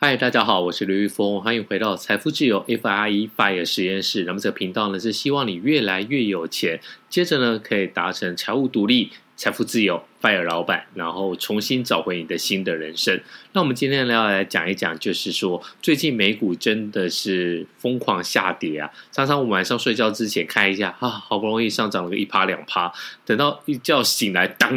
嗨，大家好，我是刘玉峰，欢迎回到财富自由 FIRE FIRE 实验室。那么这个频道呢，是希望你越来越有钱，接着呢可以达成财务独立。财富自由，FIRE 老板，然后重新找回你的新的人生。那我们今天要来讲一讲，就是说最近美股真的是疯狂下跌啊！常常我晚上睡觉之前看一下啊，好不容易上涨了个一趴两趴，等到一觉醒来，当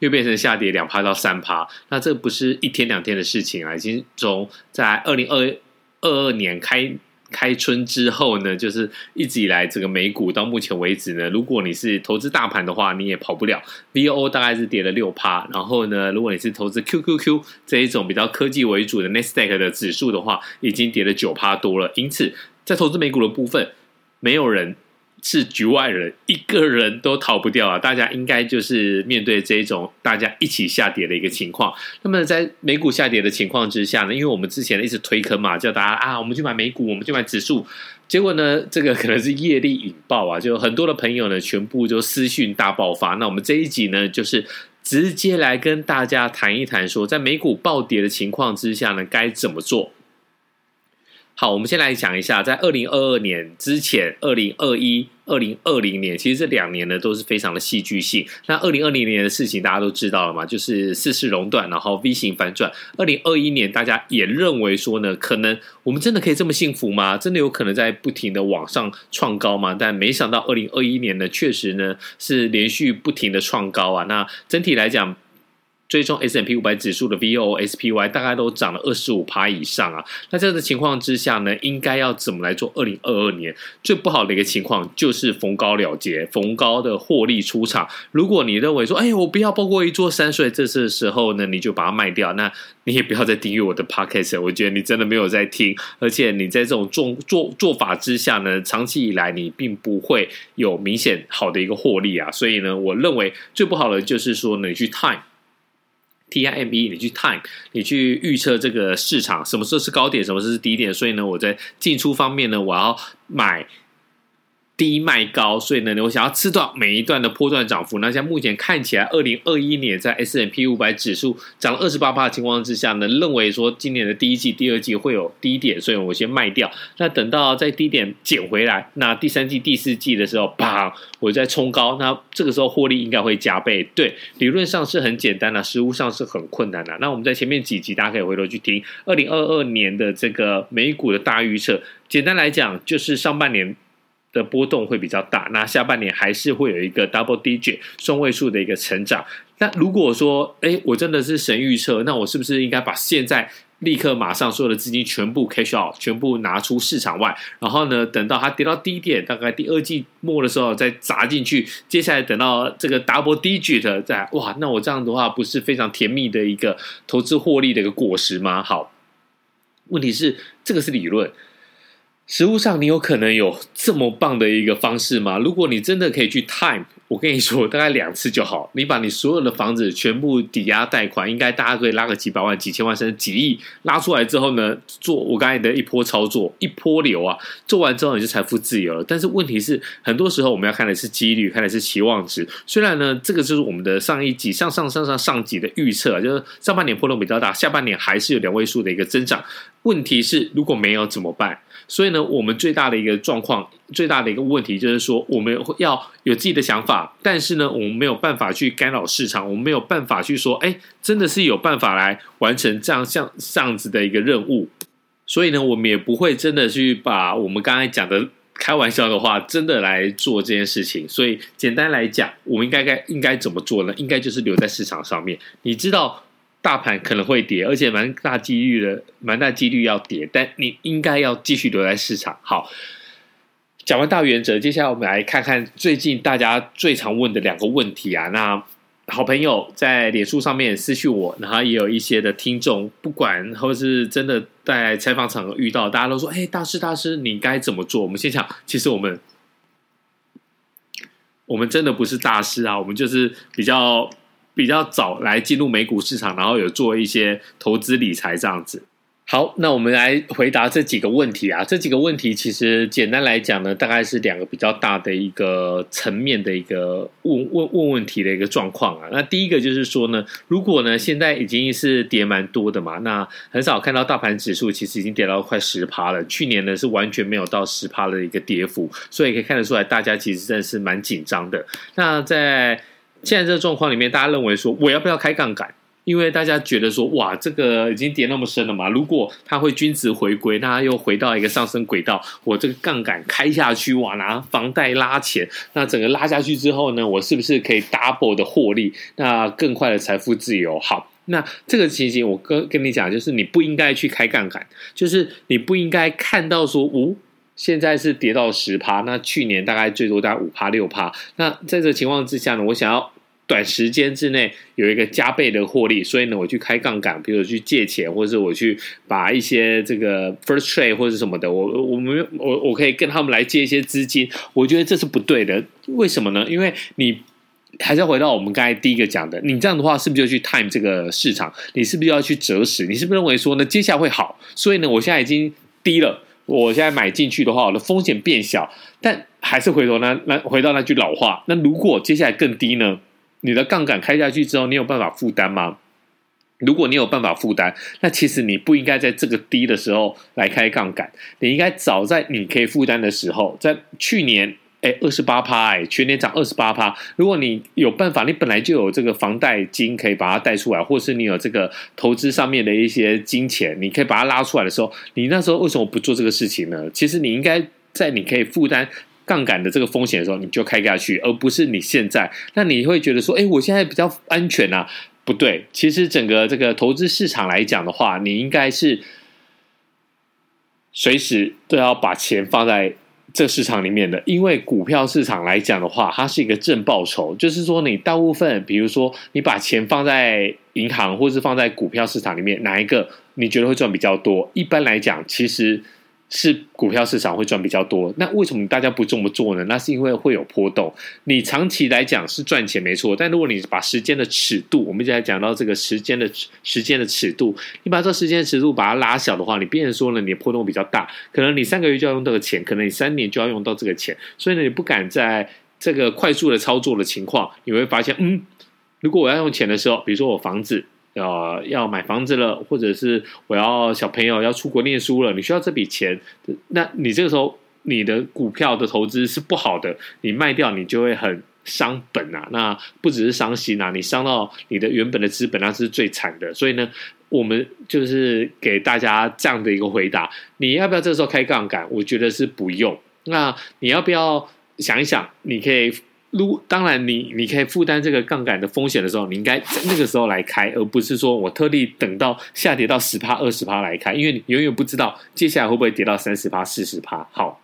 又变成下跌两趴到三趴。那这不是一天两天的事情啊，已经从在二零二二二年开。开春之后呢，就是一直以来这个美股到目前为止呢，如果你是投资大盘的话，你也跑不了。VO 大概是跌了六趴，然后呢，如果你是投资 QQQ 这一种比较科技为主的 Nasdaq 的指数的话，已经跌了九趴多了。因此，在投资美股的部分，没有人。是局外人，一个人都逃不掉啊！大家应该就是面对这种大家一起下跌的一个情况。那么在美股下跌的情况之下呢，因为我们之前一直推坑嘛，叫大家啊，我们去买美股，我们去买指数。结果呢，这个可能是业力引爆啊，就很多的朋友呢，全部就私讯大爆发。那我们这一集呢，就是直接来跟大家谈一谈，说在美股暴跌的情况之下呢，该怎么做。好，我们先来讲一下，在二零二二年之前，二零二一、二零二零年，其实这两年呢都是非常的戏剧性。那二零二零年的事情大家都知道了嘛，就是四世熔断，然后 V 型反转。二零二一年，大家也认为说呢，可能我们真的可以这么幸福吗？真的有可能在不停的往上创高吗？但没想到二零二一年呢，确实呢是连续不停的创高啊。那整体来讲，追踪 S M P 五百指数的 V O S P Y 大概都涨了二十五趴以上啊。那这样的情况之下呢，应该要怎么来做？二零二二年最不好的一个情况就是逢高了结，逢高的获利出场。如果你认为说，哎，我不要抱过一座山，所以这次的时候呢，你就把它卖掉。那你也不要再订阅我的 Podcast，我觉得你真的没有在听，而且你在这种做做做法之下呢，长期以来你并不会有明显好的一个获利啊。所以呢，我认为最不好的就是说，你去 time。T I M E，你去探你去预测这个市场什么时候是高点，什么时候是低点。所以呢，我在进出方面呢，我要买。低卖高，所以呢，我想要吃到每一段的波段涨幅。那像目前看起来，二零二一年在 S&P 五百指数涨了二十八趴的情况之下呢，认为说今年的第一季、第二季会有低点，所以我先卖掉。那等到在低点捡回来，那第三季、第四季的时候，啪，我再冲高，那这个时候获利应该会加倍。对，理论上是很简单的，实务上是很困难的。那我们在前面几集大家可以回头去听二零二二年的这个美股的大预测。简单来讲，就是上半年。的波动会比较大，那下半年还是会有一个 double digit 双位数的一个成长。那如果说，哎，我真的是神预测，那我是不是应该把现在立刻马上所有的资金全部 cash out，全部拿出市场外，然后呢，等到它跌到低点，大概第二季末的时候再砸进去，接下来等到这个 double digit 再哇，那我这样的话不是非常甜蜜的一个投资获利的一个果实吗？好，问题是这个是理论。实物上，你有可能有这么棒的一个方式吗？如果你真的可以去 time，我跟你说，大概两次就好。你把你所有的房子全部抵押贷款，应该大家可以拉个几百万、几千万甚至几亿拉出来之后呢，做我刚才的一波操作，一波流啊，做完之后你就财富自由了。但是问题是，很多时候我们要看的是几率，看的是期望值。虽然呢，这个就是我们的上一集、上上上上上集的预测，就是上半年波动比较大，下半年还是有两位数的一个增长。问题是，如果没有怎么办？所以呢，我们最大的一个状况，最大的一个问题就是说，我们要有自己的想法，但是呢，我们没有办法去干扰市场，我们没有办法去说，哎，真的是有办法来完成这样像这样子的一个任务。所以呢，我们也不会真的去把我们刚才讲的开玩笑的话，真的来做这件事情。所以，简单来讲，我们应该该应该怎么做呢？应该就是留在市场上面。你知道。大盘可能会跌，而且蛮大几率的，蛮大几率要跌，但你应该要继续留在市场。好，讲完大原则，接下来我们来看看最近大家最常问的两个问题啊。那好朋友在脸书上面私讯我，然后也有一些的听众，不管或是真的在采访场合遇到，大家都说：“哎，大师大师，你该怎么做？”我们先讲，其实我们我们真的不是大师啊，我们就是比较。比较早来进入美股市场，然后有做一些投资理财这样子。好，那我们来回答这几个问题啊。这几个问题其实简单来讲呢，大概是两个比较大的一个层面的一个问问问问题的一个状况啊。那第一个就是说呢，如果呢现在已经是跌蛮多的嘛，那很少看到大盘指数其实已经跌到快十趴了。去年呢是完全没有到十趴的一个跌幅，所以可以看得出来，大家其实真的是蛮紧张的。那在现在这个状况里面，大家认为说我要不要开杠杆？因为大家觉得说，哇，这个已经跌那么深了嘛，如果它会均值回归，那又回到一个上升轨道，我这个杠杆开下去，哇，拿房贷拉钱，那整个拉下去之后呢，我是不是可以 double 的获利？那更快的财富自由？好，那这个情形我跟跟你讲，就是你不应该去开杠杆，就是你不应该看到说，哦，现在是跌到十趴，那去年大概最多大概五趴六趴，那在这情况之下呢，我想要。短时间之内有一个加倍的获利，所以呢，我去开杠杆，比如去借钱，或者是我去把一些这个 first trade 或者什么的，我我们我我可以跟他们来借一些资金，我觉得这是不对的。为什么呢？因为你还是要回到我们刚才第一个讲的，你这样的话是不是就去 time 这个市场？你是不是要去择时？你是不是认为说呢，接下来会好？所以呢，我现在已经低了，我现在买进去的话，我的风险变小，但还是回头那那回到那句老话，那如果接下来更低呢？你的杠杆开下去之后，你有办法负担吗？如果你有办法负担，那其实你不应该在这个低的时候来开杠杆，你应该早在你可以负担的时候，在去年，哎，二十八趴，哎，全年涨二十八趴。如果你有办法，你本来就有这个房贷金可以把它贷出来，或是你有这个投资上面的一些金钱，你可以把它拉出来的时候，你那时候为什么不做这个事情呢？其实你应该在你可以负担。杠杆的这个风险的时候，你就开下去，而不是你现在。那你会觉得说，哎，我现在比较安全啊？不对，其实整个这个投资市场来讲的话，你应该是随时都要把钱放在这市场里面的。因为股票市场来讲的话，它是一个正报酬，就是说你大部分，比如说你把钱放在银行或是放在股票市场里面，哪一个你觉得会赚比较多？一般来讲，其实。是股票市场会赚比较多，那为什么大家不这么做呢？那是因为会有波动。你长期来讲是赚钱没错，但如果你把时间的尺度，我们一直在讲到这个时间的时间的尺度，你把这时间的尺度把它拉小的话，你变成说呢，你的波动比较大，可能你三个月就要用这个钱，可能你三年就要用到这个钱，所以呢，你不敢在这个快速的操作的情况，你会发现，嗯，如果我要用钱的时候，比如说我房子。要要买房子了，或者是我要小朋友要出国念书了，你需要这笔钱，那你这个时候你的股票的投资是不好的，你卖掉你就会很伤本啊。那不只是伤心啊，你伤到你的原本的资本，那是最惨的。所以呢，我们就是给大家这样的一个回答：你要不要这个时候开杠杆？我觉得是不用。那你要不要想一想？你可以。如当然你，你可以负担这个杠杆的风险的时候，你应该在那个时候来开，而不是说我特地等到下跌到十趴、二十趴来开，因为你永远不知道接下来会不会跌到三十趴、四十趴。好，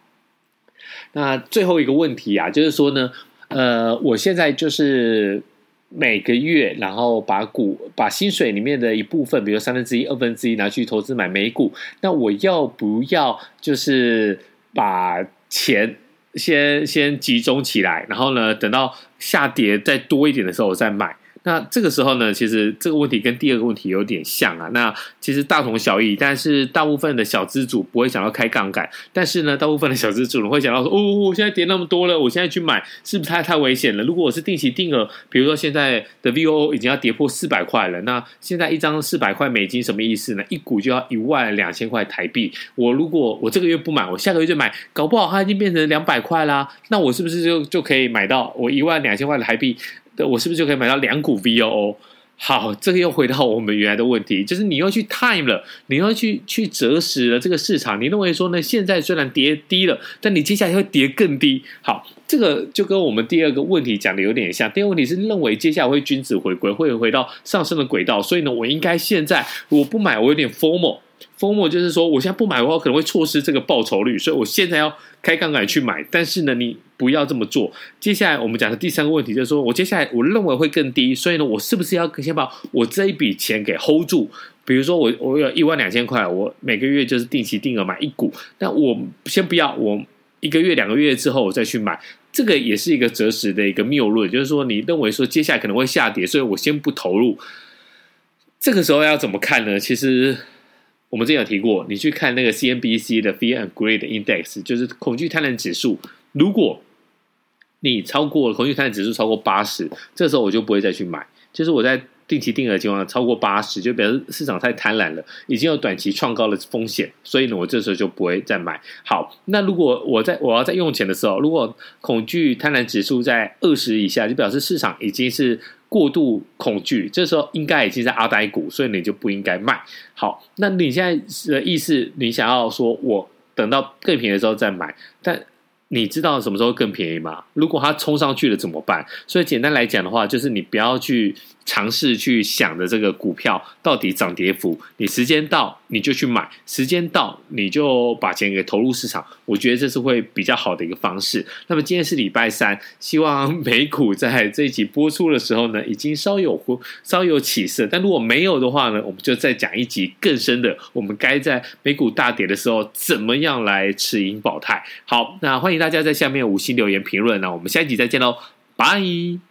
那最后一个问题啊，就是说呢，呃，我现在就是每个月，然后把股把薪水里面的一部分，比如三分之一、二分之一拿去投资买美股，那我要不要就是把钱？先先集中起来，然后呢，等到下跌再多一点的时候，我再买。那这个时候呢，其实这个问题跟第二个问题有点像啊。那其实大同小异，但是大部分的小资主不会想要开杠杆，但是呢，大部分的小资主会想到说：“哦，我现在跌那么多了，我现在去买是不是太太危险了？如果我是定期定额，比如说现在的 VOO 已经要跌破四百块了，那现在一张四百块美金什么意思呢？一股就要一万两千块台币。我如果我这个月不买，我下个月就买，搞不好它已经变成两百块啦。那我是不是就就可以买到我一万两千块的台币？”我是不是就可以买到两股 VOO？好，这个又回到我们原来的问题，就是你又去 time 了，你又去去择时了这个市场。你认为说呢？现在虽然跌低了，但你接下来会跌更低。好，这个就跟我们第二个问题讲的有点像。第二个问题是认为接下来会均值回归，会回到上升的轨道，所以呢，我应该现在我不买，我有点 FOMO。就是说，我现在不买的话，可能会错失这个报酬率，所以我现在要开杠杆去买。但是呢，你不要这么做。接下来我们讲的第三个问题就是说，我接下来我认为会更低，所以呢，我是不是要先把我这一笔钱给 hold 住？比如说我我有一万两千块，我每个月就是定期定额买一股，那我先不要，我一个月两个月之后我再去买，这个也是一个择时的一个谬论，就是说你认为说接下来可能会下跌，所以我先不投入。这个时候要怎么看呢？其实。我们之前有提过，你去看那个 CNBC 的 Fear and Greed Index，就是恐惧贪婪指数。如果你超过恐惧贪婪指数超过八十，这时候我就不会再去买。就是我在定期定额的情况下超过八十，就表示市场太贪婪了，已经有短期创高的风险，所以呢，我这时候就不会再买。好，那如果我在我要在用钱的时候，如果恐惧贪婪指数在二十以下，就表示市场已经是。过度恐惧，这时候应该已经在阿呆股，所以你就不应该卖。好，那你现在的意思，你想要说我等到更便宜的时候再买，但你知道什么时候更便宜吗？如果它冲上去了怎么办？所以简单来讲的话，就是你不要去。尝试去想的这个股票到底涨跌幅，你时间到你就去买，时间到你就把钱给投入市场，我觉得这是会比较好的一个方式。那么今天是礼拜三，希望美股在这一集播出的时候呢，已经稍有稍有起色。但如果没有的话呢，我们就再讲一集更深的，我们该在美股大跌的时候怎么样来持盈保泰。好，那欢迎大家在下面五星留言评论，那我们下一集再见喽，拜。